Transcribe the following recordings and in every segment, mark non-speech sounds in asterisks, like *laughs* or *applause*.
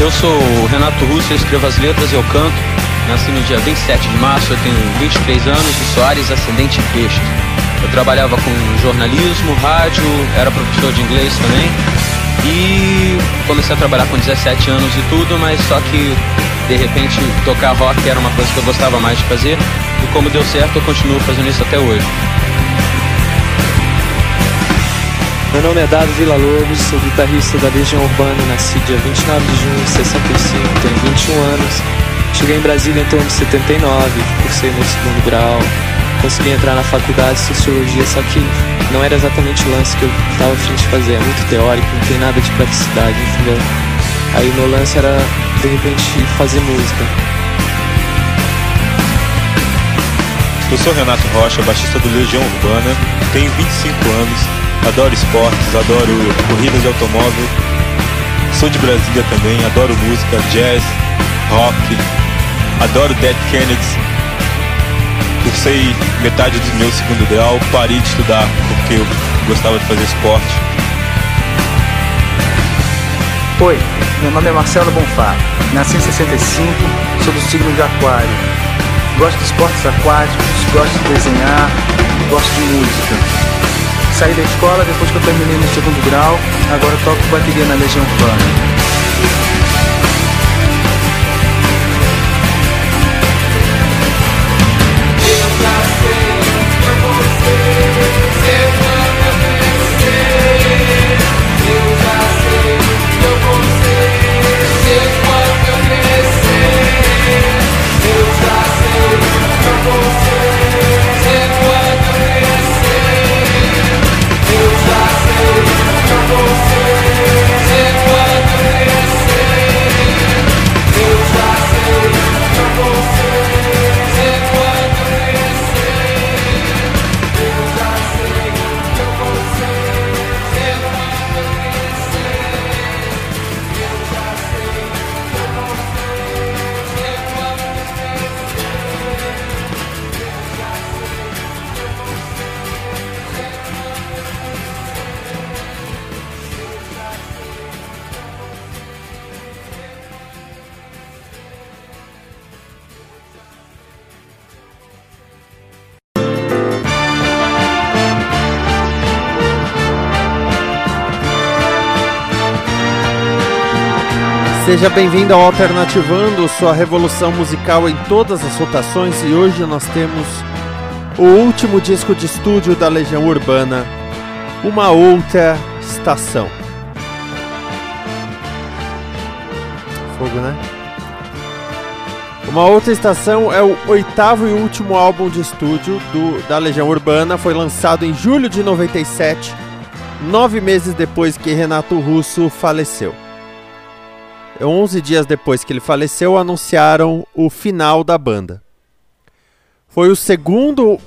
Eu sou o Renato Russo, eu escrevo as letras e eu canto. Nasci no dia 27 de março, eu tenho 23 anos e Soares, ascendente peixe. Eu trabalhava com jornalismo, rádio, era professor de inglês também. E comecei a trabalhar com 17 anos e tudo, mas só que de repente tocar rock era uma coisa que eu gostava mais de fazer. E como deu certo, eu continuo fazendo isso até hoje. Meu nome é Dado Vila Lobos, sou guitarrista da Legião Urbana, nasci dia 29 de junho de 65, tenho 21 anos. Cheguei em Brasília em torno de 79, cursei meu segundo grau, consegui entrar na faculdade de Sociologia, só que não era exatamente o lance que eu estava afim de fazer, é muito teórico, não tem nada de praticidade, entendeu? Aí o meu lance era, de repente, fazer música. Eu sou Renato Rocha, baixista do Legião Urbana, tenho 25 anos, adoro esportes, adoro corridas de automóvel. Sou de Brasília também, adoro música, jazz, rock, adoro Dead Kennedys. Cursei metade do meu segundo grau, parei de estudar porque eu gostava de fazer esporte. Oi, meu nome é Marcelo Bonfá, nasci em 65, sou do signo de Aquário. Gosto de esportes aquáticos, gosto de desenhar, gosto de música saí da escola depois que eu terminei no segundo grau, agora toco bateria na Legião Urbana. Seja bem-vindo ao Alternativando, sua revolução musical em todas as rotações e hoje nós temos o último disco de estúdio da Legião Urbana, Uma Outra Estação. Fogo, né? Uma Outra Estação é o oitavo e último álbum de estúdio do, da Legião Urbana, foi lançado em julho de 97, nove meses depois que Renato Russo faleceu. 11 dias depois que ele faleceu, anunciaram o final da banda. Foi o segundo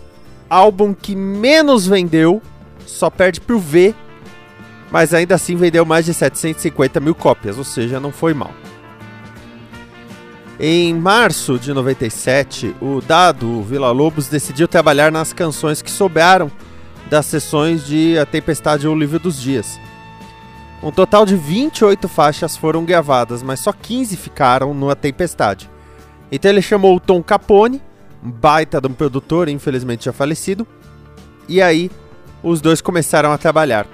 álbum que menos vendeu, só perde pro V, mas ainda assim vendeu mais de 750 mil cópias, ou seja, não foi mal. Em março de 97, o Dado Vila Lobos decidiu trabalhar nas canções que sobraram das sessões de A Tempestade ou o Livro dos Dias. Um total de 28 faixas foram gravadas, mas só 15 ficaram no A Tempestade. Então ele chamou o Tom Capone, um baita de um produtor, infelizmente já falecido, e aí os dois começaram a trabalhar.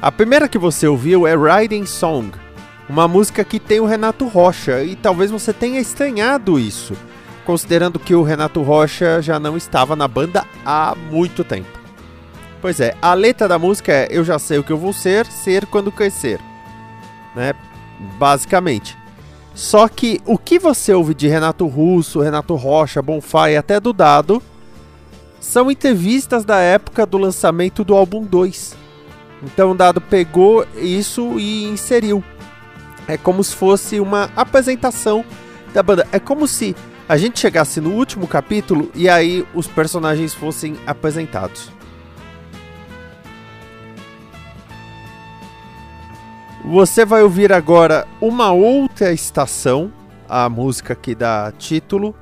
A primeira que você ouviu é Riding Song, uma música que tem o Renato Rocha, e talvez você tenha estranhado isso, considerando que o Renato Rocha já não estava na banda há muito tempo. Pois é, a letra da música é Eu já sei o que eu vou ser, ser quando crescer. Né? Basicamente. Só que o que você ouve de Renato Russo, Renato Rocha, Bonfá e até do Dado são entrevistas da época do lançamento do álbum 2. Então o Dado pegou isso e inseriu. É como se fosse uma apresentação da banda. É como se a gente chegasse no último capítulo e aí os personagens fossem apresentados. Você vai ouvir agora uma outra estação, a música que dá título.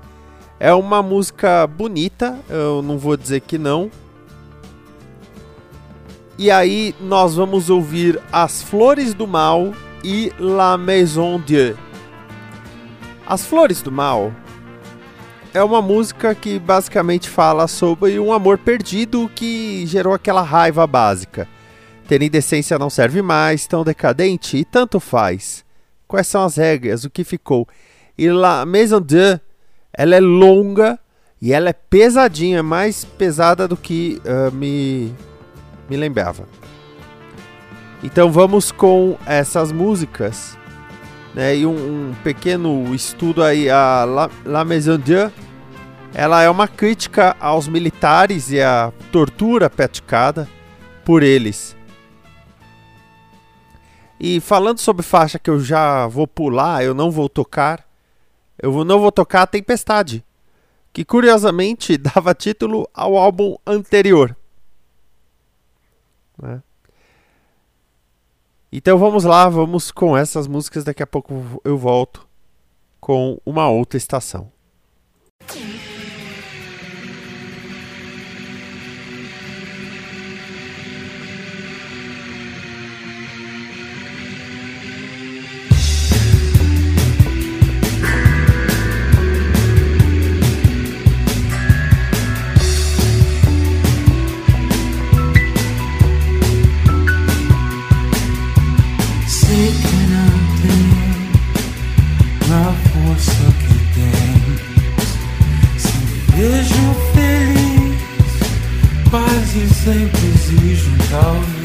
É uma música bonita, eu não vou dizer que não. E aí nós vamos ouvir As Flores do Mal e La Maison Dieu. As Flores do Mal é uma música que basicamente fala sobre um amor perdido que gerou aquela raiva básica. Ter indecência não serve mais, tão decadente e tanto faz. Quais são as regras? O que ficou? E La Maison Dieu, ela é longa e ela é pesadinha, mais pesada do que uh, me, me lembrava. Então vamos com essas músicas. Né, e um, um, pequeno estudo aí, a La, La Maison Dieu, ela é uma crítica aos militares e à tortura praticada por eles. E falando sobre faixa que eu já vou pular, eu não vou tocar, eu não vou tocar a Tempestade, que curiosamente *laughs* dava título ao álbum anterior. Né? Então vamos lá, vamos com essas músicas. Daqui a pouco eu volto com uma outra estação. Equador da Minas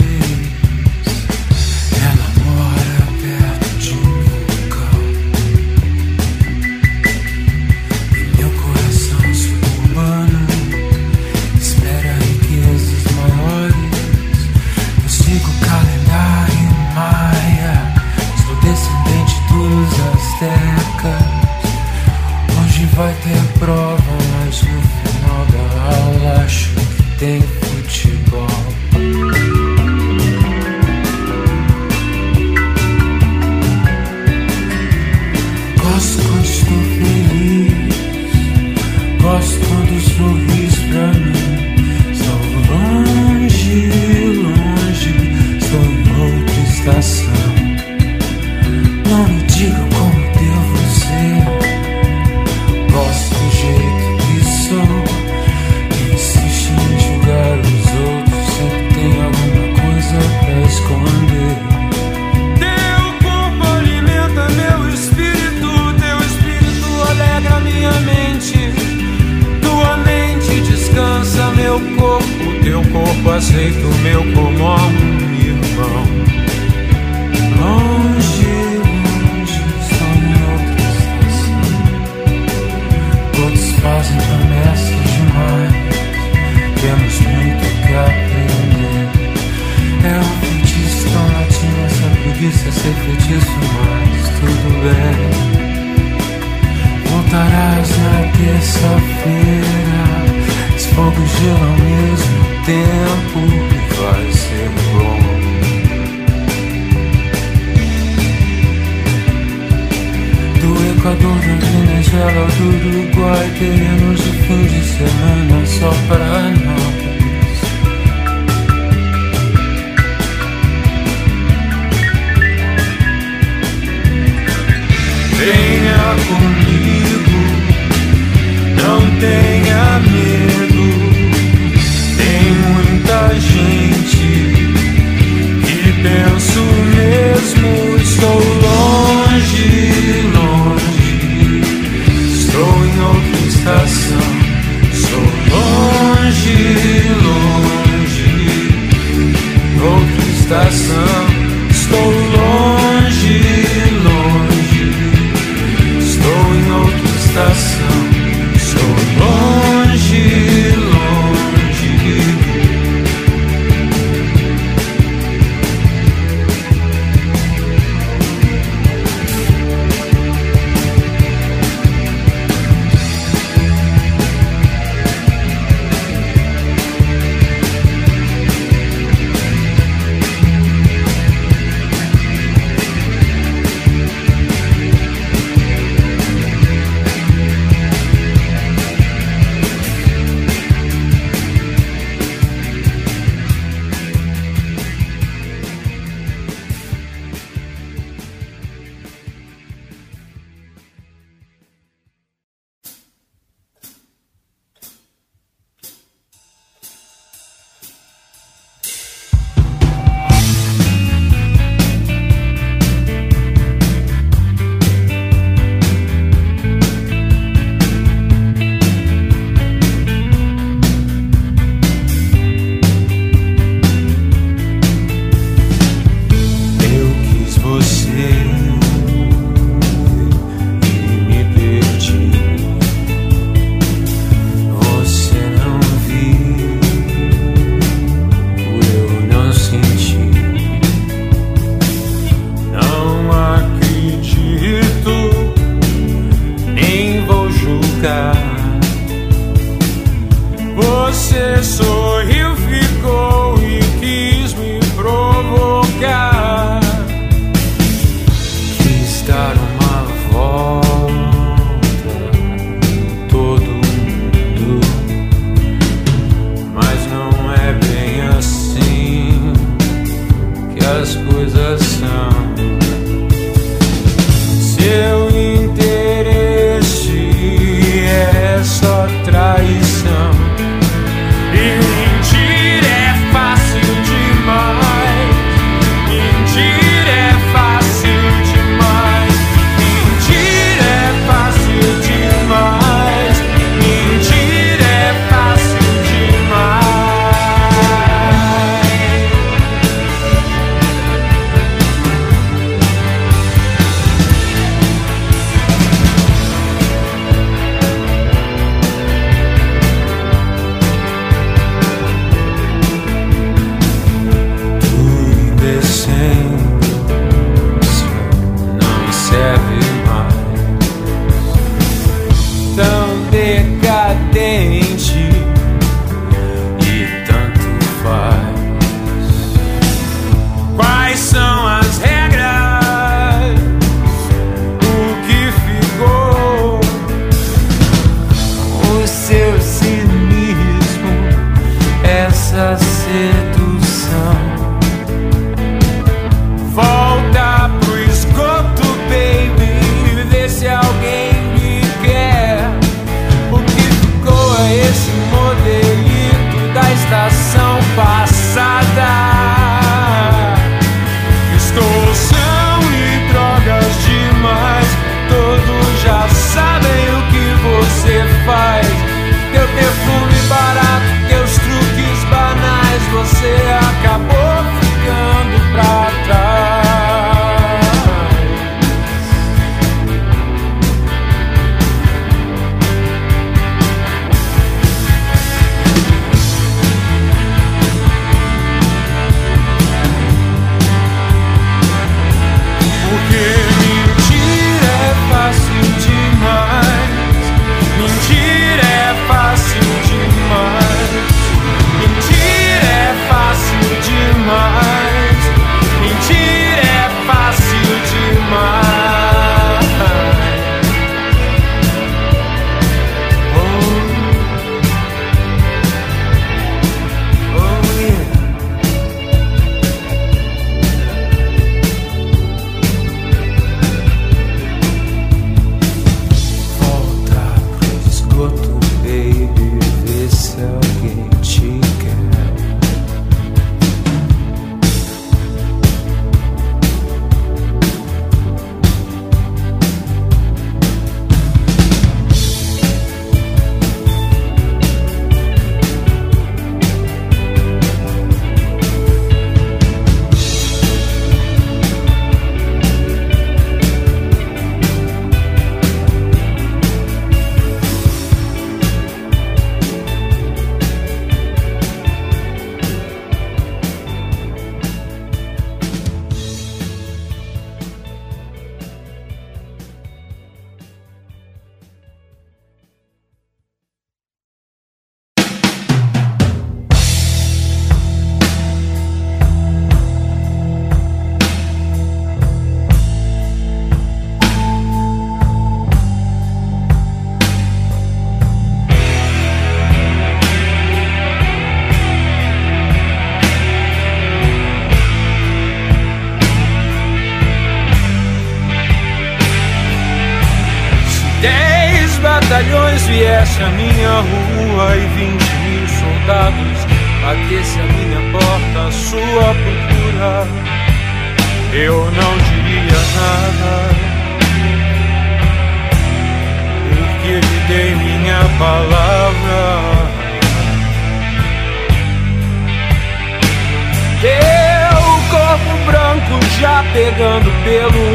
pegando pelo.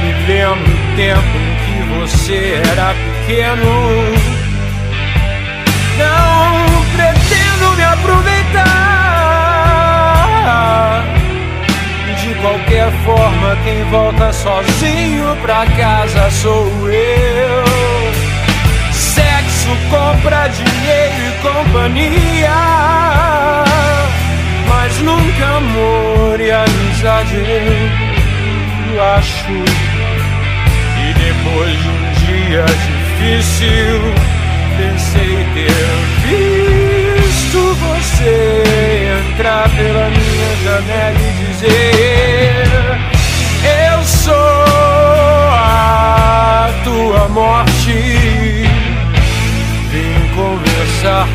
Me lembro o tempo em que você era pequeno. Não pretendo me aproveitar. De qualquer forma, quem volta sozinho pra casa sou eu. Sexo compra dinheiro e companhia, mas nunca amor e amizade. Eu acho e depois de um dia difícil, pensei ter visto você entrar pela minha janela e dizer: Eu sou a tua morte. Vim conversar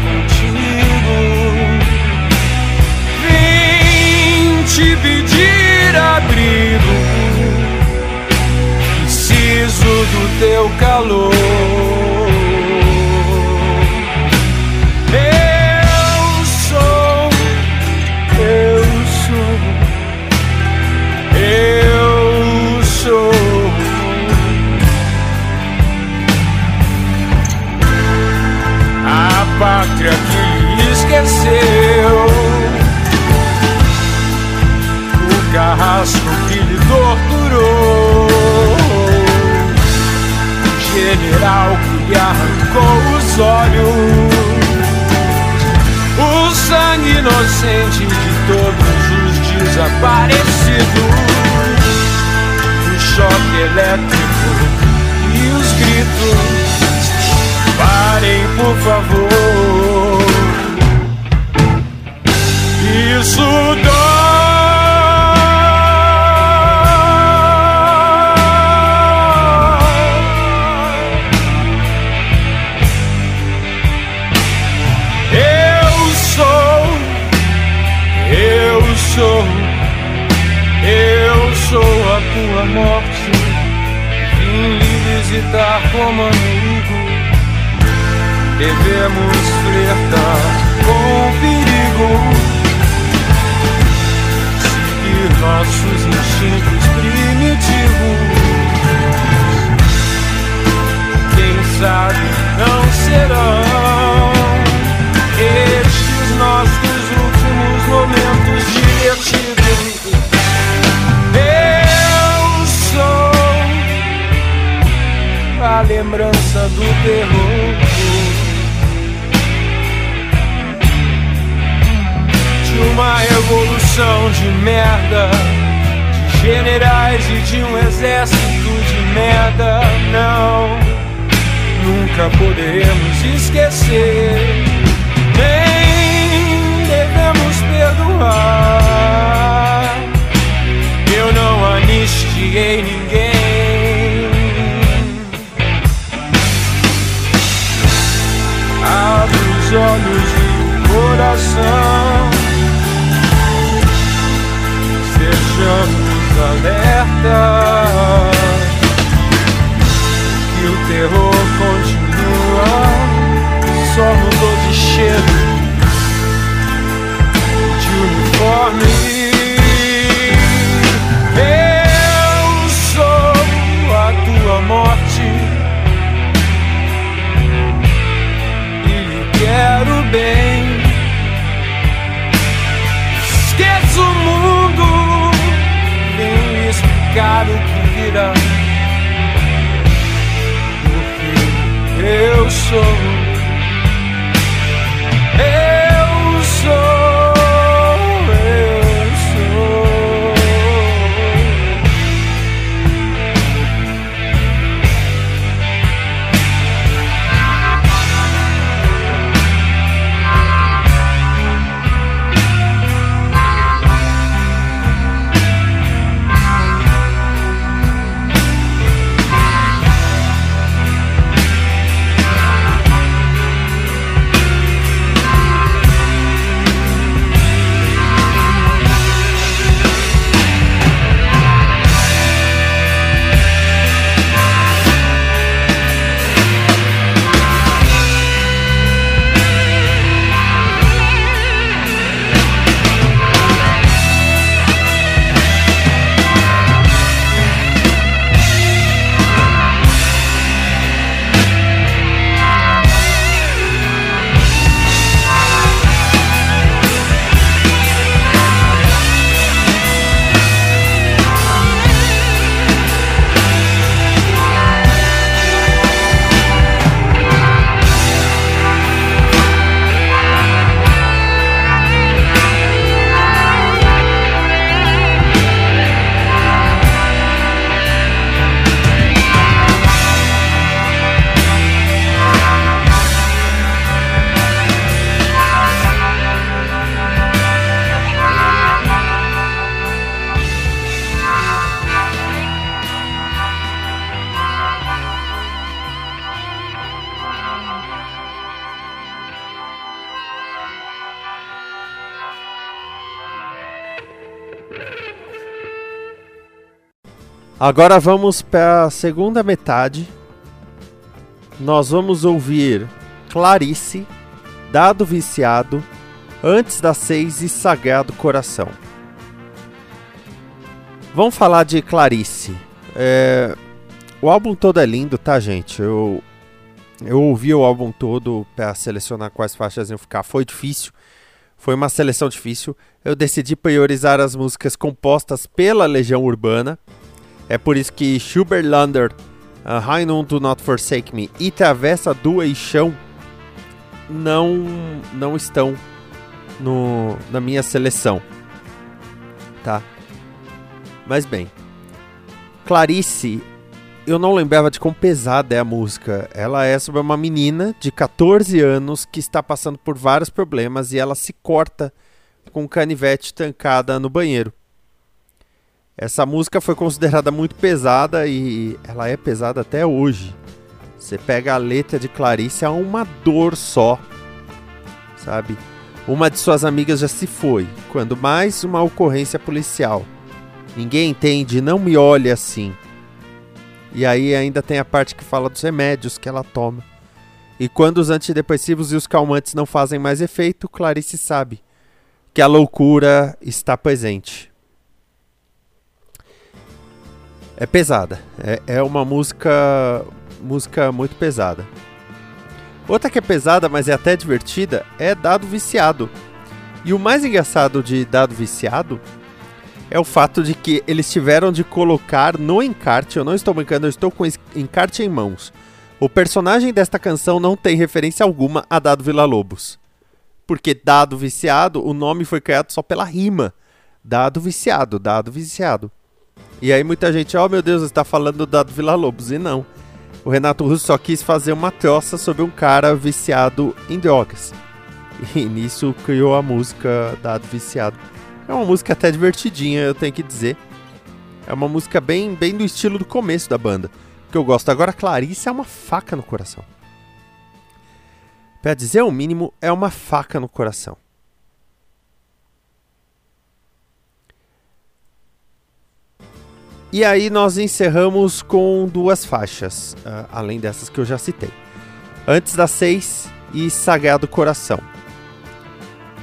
abrigo. Preciso do teu calor. Eu sou, eu sou, eu sou. A pátria que esqueceu, carrasco que lhe torturou, o general que lhe arrancou os olhos o sangue inocente de todos os desaparecidos, o choque elétrico e os gritos. Parem, por favor. Isso dói. Lhe visitar como amigo. Devemos flertar com o perigo. Seguir nossos instintos primitivos. Quem sabe não serão estes nossos últimos momentos divertidos. Lembrança do terror. De uma revolução de merda, de generais e de um exército de merda. Não, nunca poderemos esquecer nem devemos perdoar. Agora vamos para a segunda metade. Nós vamos ouvir Clarice, Dado Viciado, Antes das Seis e Sagrado Coração. Vamos falar de Clarice. É, o álbum todo é lindo, tá, gente? Eu, eu ouvi o álbum todo para selecionar quais faixas iam ficar. Foi difícil. Foi uma seleção difícil. Eu decidi priorizar as músicas compostas pela Legião Urbana. É por isso que Schuberlander, uh, High Noon Do Not Forsake Me e Travessa do Eixão não, não estão no, na minha seleção. Tá? Mas bem, Clarice, eu não lembrava de quão pesada é a música. Ela é sobre uma menina de 14 anos que está passando por vários problemas e ela se corta com um canivete tancada no banheiro. Essa música foi considerada muito pesada e ela é pesada até hoje. Você pega a letra de Clarice, há uma dor só, sabe? Uma de suas amigas já se foi, quando mais uma ocorrência policial. Ninguém entende, não me olhe assim. E aí ainda tem a parte que fala dos remédios que ela toma. E quando os antidepressivos e os calmantes não fazem mais efeito, Clarice sabe que a loucura está presente. É pesada. É, é uma música música muito pesada. Outra que é pesada, mas é até divertida, é Dado Viciado. E o mais engraçado de Dado Viciado é o fato de que eles tiveram de colocar no encarte, eu não estou brincando, eu estou com encarte em mãos. O personagem desta canção não tem referência alguma a Dado Vila Lobos. Porque Dado Viciado, o nome foi criado só pela rima. Dado Viciado, Dado Viciado. E aí muita gente, oh meu Deus, está falando do Dado Vila Lobos. E não. O Renato Russo só quis fazer uma troça sobre um cara viciado em drogas. E nisso criou a música Dado Viciado. É uma música até divertidinha, eu tenho que dizer. É uma música bem, bem do estilo do começo da banda. Que eu gosto. Agora, Clarice é uma faca no coração. Pra dizer o mínimo, é uma faca no coração. E aí nós encerramos com duas faixas, uh, além dessas que eu já citei. Antes das seis e Sagrado Coração.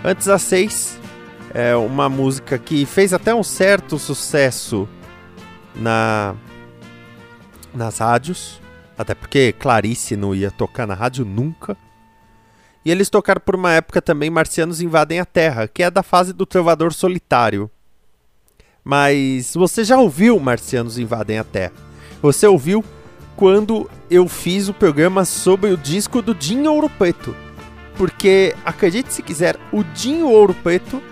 Antes das seis, é uma música que fez até um certo sucesso na nas rádios, até porque Clarice não ia tocar na rádio nunca. E eles tocaram por uma época também Marcianos Invadem a Terra, que é da fase do Trovador Solitário. Mas você já ouviu Marcianos Invadem a Terra? Você ouviu quando eu fiz o programa sobre o disco do Dinho Ouro Preto. Porque, acredite se quiser, o Dinho Ouro Preto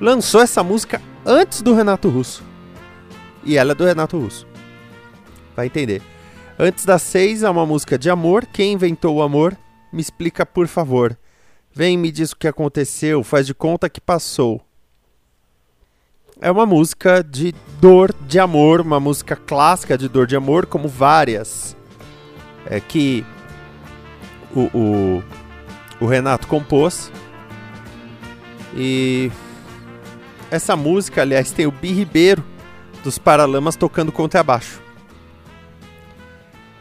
lançou essa música antes do Renato Russo. E ela é do Renato Russo. Vai entender. Antes das seis é uma música de amor. Quem inventou o amor? Me explica, por favor. Vem me diz o que aconteceu, faz de conta que passou. É uma música de dor de amor, uma música clássica de dor de amor, como várias. É que o, o, o Renato compôs. E essa música, aliás, tem o Bi Ribeiro dos Paralamas tocando contrabaixo.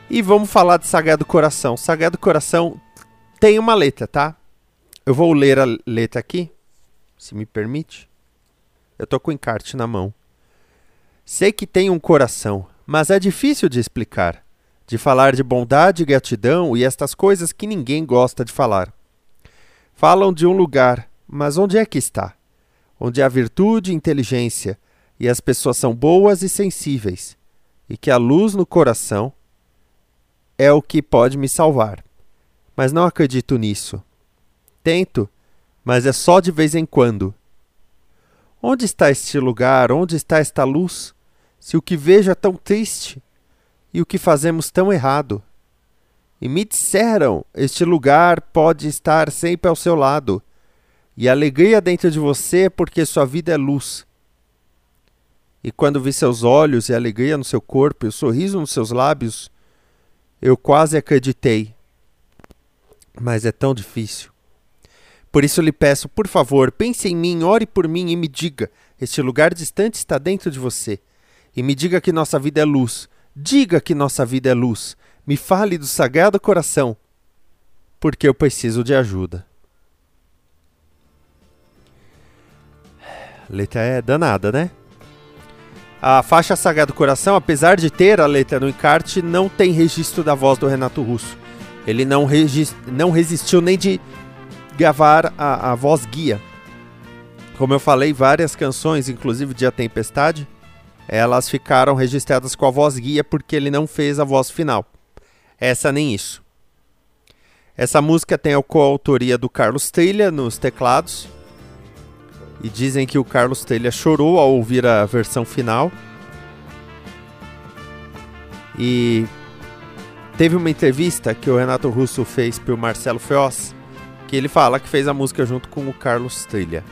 E vamos falar de Sagrado Coração. Sagrado Coração tem uma letra, tá? Eu vou ler a letra aqui, se me permite. Eu tô com o encarte na mão. Sei que tem um coração, mas é difícil de explicar, de falar de bondade e gratidão e estas coisas que ninguém gosta de falar. Falam de um lugar, mas onde é que está? onde há virtude e inteligência, e as pessoas são boas e sensíveis, e que a luz no coração é o que pode me salvar. Mas não acredito nisso. Tento, mas é só de vez em quando. Onde está este lugar? Onde está esta luz? Se o que vejo é tão triste e o que fazemos tão errado. E me disseram: este lugar pode estar sempre ao seu lado e alegria dentro de você porque sua vida é luz. E quando vi seus olhos e alegria no seu corpo e o sorriso nos seus lábios, eu quase acreditei. Mas é tão difícil. Por isso lhe peço, por favor, pense em mim, ore por mim e me diga: este lugar distante está dentro de você. e me diga que nossa vida é luz. Diga que nossa vida é luz. Me fale do sagrado coração, porque eu preciso de ajuda. A letra é danada, né? A faixa Sagrado Coração, apesar de ter a letra no encarte, não tem registro da voz do Renato Russo. Ele não, não resistiu nem de gravar a, a voz guia. Como eu falei, várias canções, inclusive de A Tempestade, elas ficaram registradas com a voz guia porque ele não fez a voz final. Essa nem isso. Essa música tem a coautoria do Carlos Trilha nos teclados. E dizem que o Carlos Trilha chorou ao ouvir a versão final. E teve uma entrevista que o Renato Russo fez para o Marcelo Feoz, que ele fala que fez a música junto com o Carlos Trilha.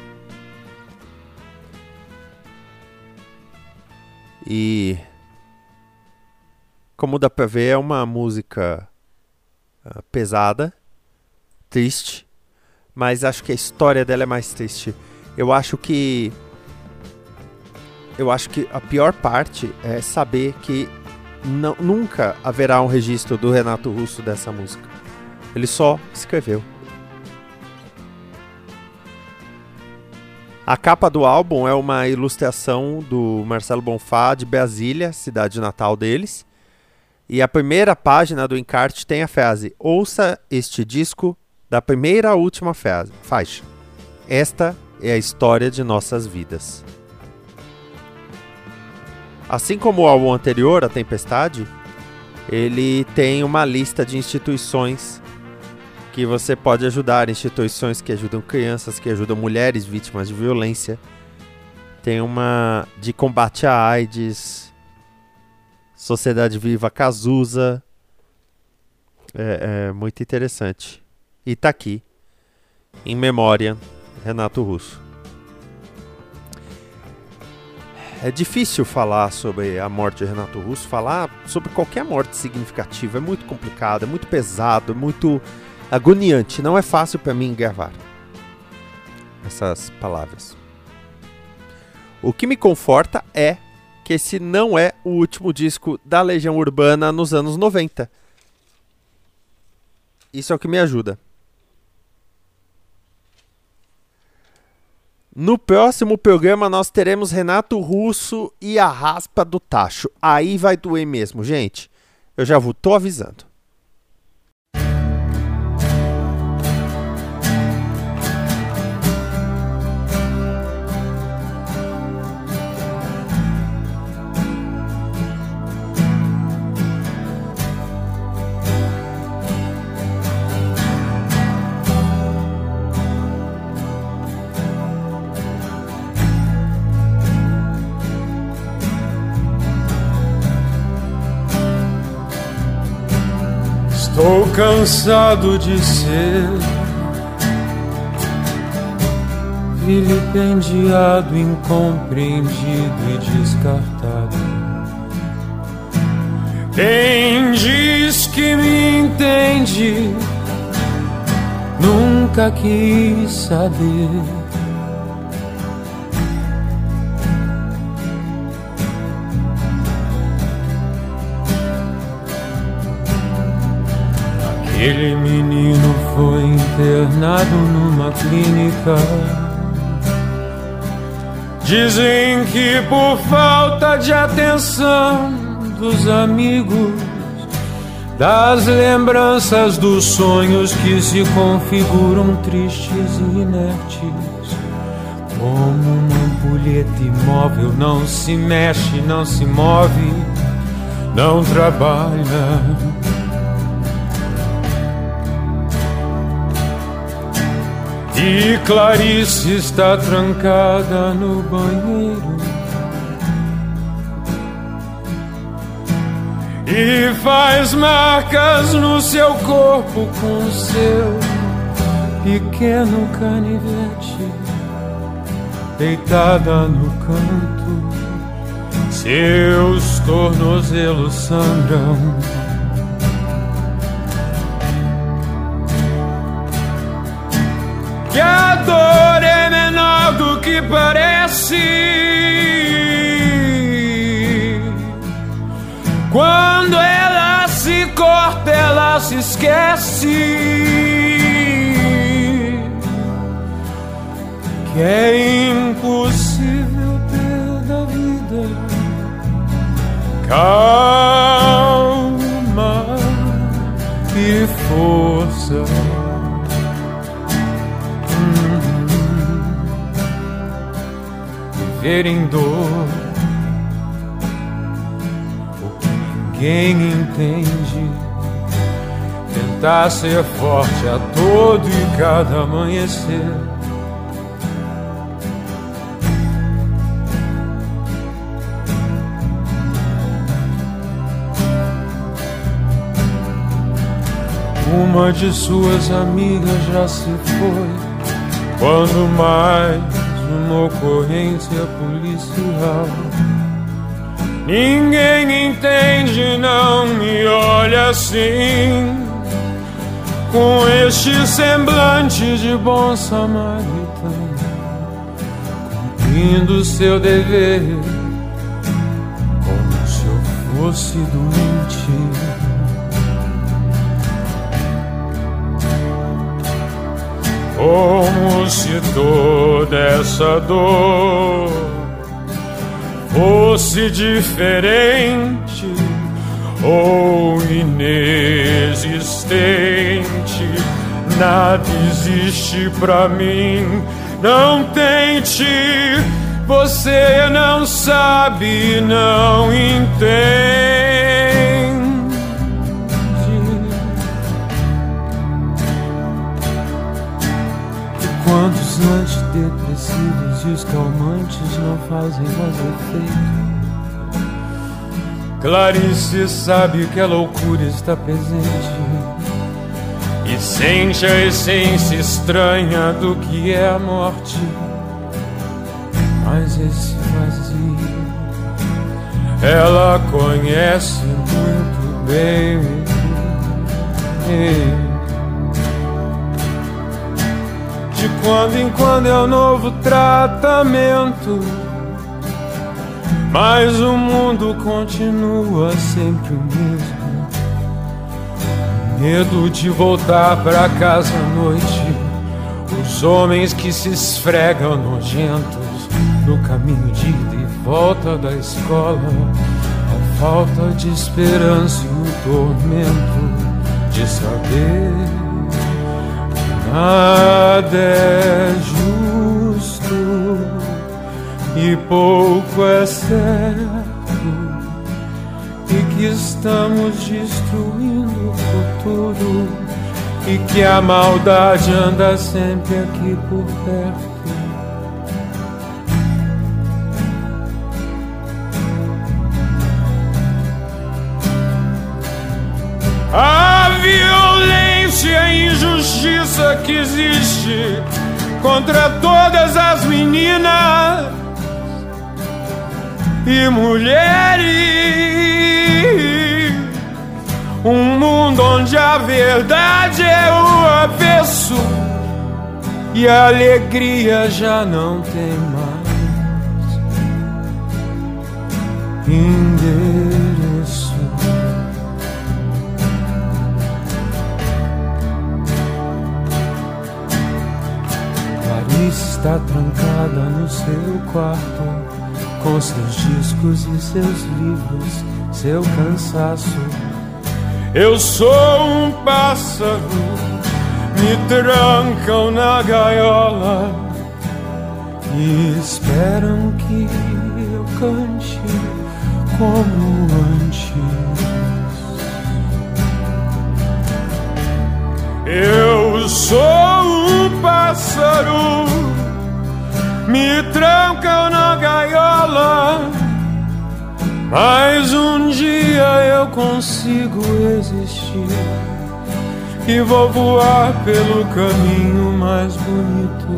E como dá pra ver, é uma música uh, pesada, triste, mas acho que a história dela é mais triste. Eu acho que eu acho que a pior parte é saber que não, nunca haverá um registro do Renato Russo dessa música. Ele só escreveu. A capa do álbum é uma ilustração do Marcelo Bonfá de Brasília, cidade natal deles. E a primeira página do encarte tem a frase: Ouça este disco da primeira à última faixa. Esta é a história de nossas vidas. Assim como o álbum anterior, A Tempestade, ele tem uma lista de instituições que você pode ajudar instituições que ajudam crianças, que ajudam mulheres vítimas de violência. Tem uma de combate à AIDS, Sociedade Viva Cazuza. É, é muito interessante. E tá aqui, em memória, Renato Russo. É difícil falar sobre a morte de Renato Russo, falar sobre qualquer morte significativa. É muito complicado, é muito pesado, é muito agoniante. Não é fácil para mim gravar essas palavras. O que me conforta é que esse não é o último disco da Legião Urbana nos anos 90. Isso é o que me ajuda. No próximo programa nós teremos Renato Russo e a raspa do tacho. Aí vai doer mesmo, gente. Eu já vou tô avisando. Estou cansado de ser vilipendiado, incompreendido e descartado. Quem diz que me entende nunca quis saber. Aquele menino foi internado numa clínica. Dizem que por falta de atenção dos amigos, das lembranças dos sonhos que se configuram tristes e inertes. Como uma ampulheta imóvel, não se mexe, não se move, não trabalha. E Clarice está trancada no banheiro. E faz marcas no seu corpo com seu pequeno canivete, deitada no canto, seus tornozelos sangram. do que parece. Quando ela se corta, ela se esquece. Que é impossível ter da vida calma e força. Viver em dor ninguém entende. Tentar ser forte a todo e cada amanhecer. Uma de suas amigas já se foi. Quando mais uma ocorrência policial. Ninguém entende, não me olha assim, com este semblante de bom samaritano, cumprindo seu dever, como se eu fosse doente. Como se toda essa dor fosse diferente ou inexistente. Nada existe pra mim, não tente. Você não sabe, não entende. Quantos antidepressivos e os calmantes não fazem mais efeito? Clarice sabe que a loucura está presente e sente a essência estranha do que é a morte. Mas esse vazio ela conhece muito bem. De quando em quando é um novo tratamento. Mas o mundo continua sempre o mesmo. Medo de voltar pra casa à noite. Os homens que se esfregam nojentos no caminho de ida e volta da escola. A falta de esperança e o tormento de saber nada é justo e pouco é certo e que estamos destruindo o futuro e que a maldade anda sempre aqui por perto. Violência e a injustiça que existe contra todas as meninas e mulheres. Um mundo onde a verdade é o avesso e a alegria já não tem mais endereço. Está trancada no seu quarto com seus discos e seus livros, seu cansaço. Eu sou um pássaro, me trancam na gaiola e esperam que eu cante como antes. Eu sou um pássaro, me trancam na gaiola. Mas um dia eu consigo existir e vou voar pelo caminho mais bonito.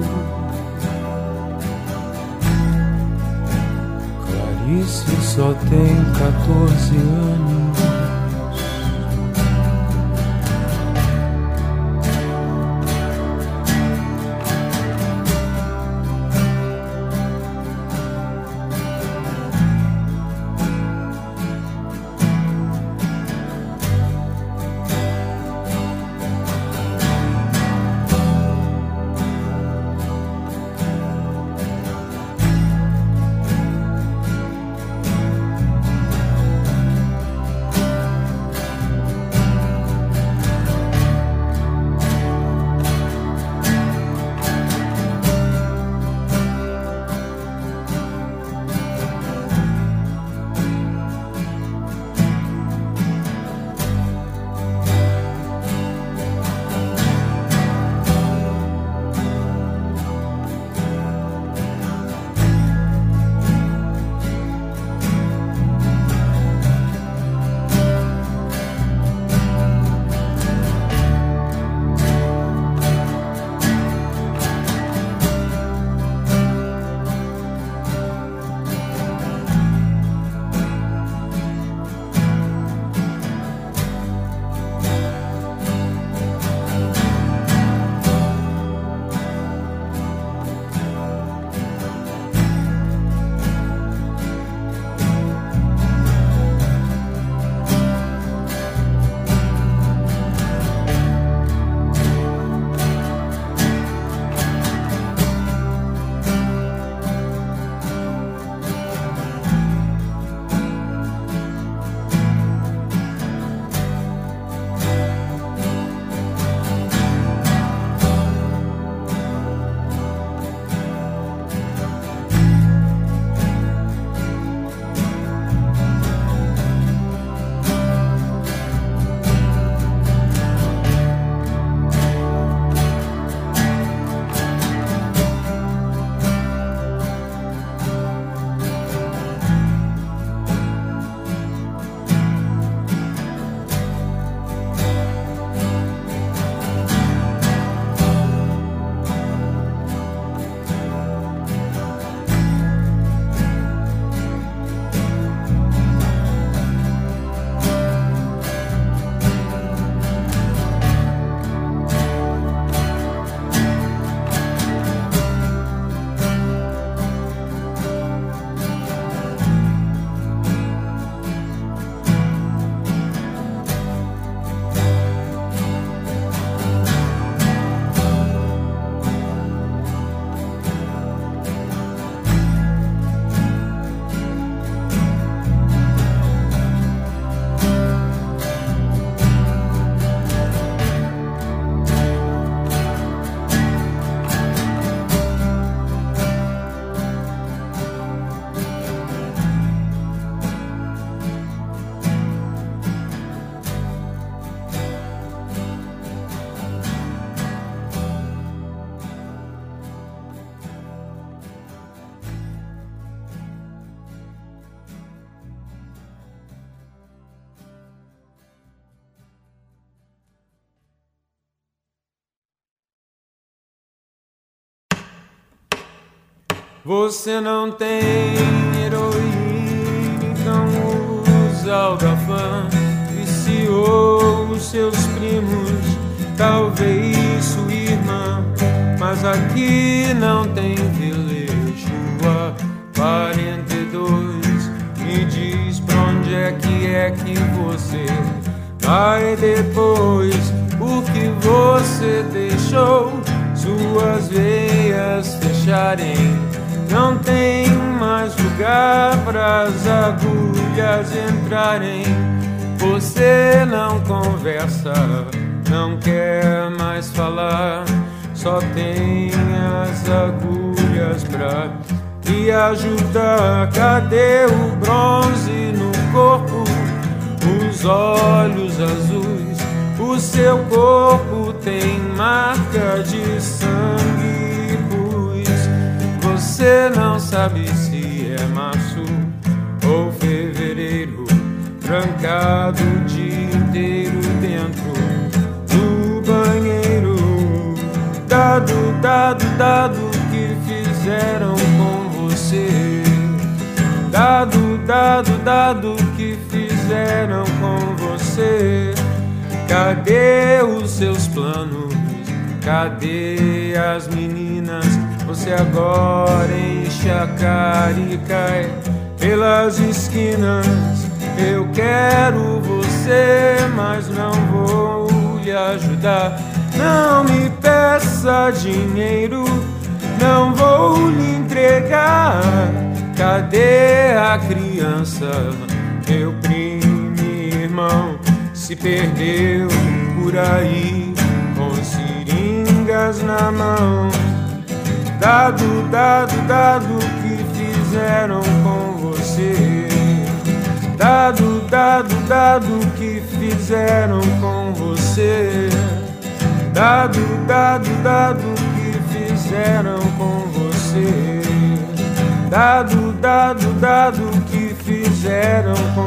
Clarice só tem 14 anos. Você não tem heroína, então usa algafã. Viciou os seus primos, talvez sua irmã. Mas aqui não tem velejo a 42. Me diz pra onde é que é que você vai depois. O que você deixou suas veias fecharem. Não tem mais lugar para as agulhas entrarem. Você não conversa, não quer mais falar. Só tem as agulhas pra te ajudar. Cadê o bronze no corpo? Os olhos azuis. O seu corpo tem marca de sangue, você não sabe se é março ou fevereiro, trancado o dia inteiro dentro do banheiro. Dado, dado, dado que fizeram com você. Dado, dado, dado que fizeram com você. Cadê os seus planos? Cadê as meninas? Você agora enche a cara e cai pelas esquinas. Eu quero você, mas não vou lhe ajudar. Não me peça dinheiro, não vou lhe entregar. Cadê a criança? Meu primo irmão se perdeu por aí com seringas na mão. Dado, dado, dado que fizeram com você. Dado, dado, dado que fizeram com você. Dado, dado, dado que fizeram com você. Dado, dado, dado que fizeram com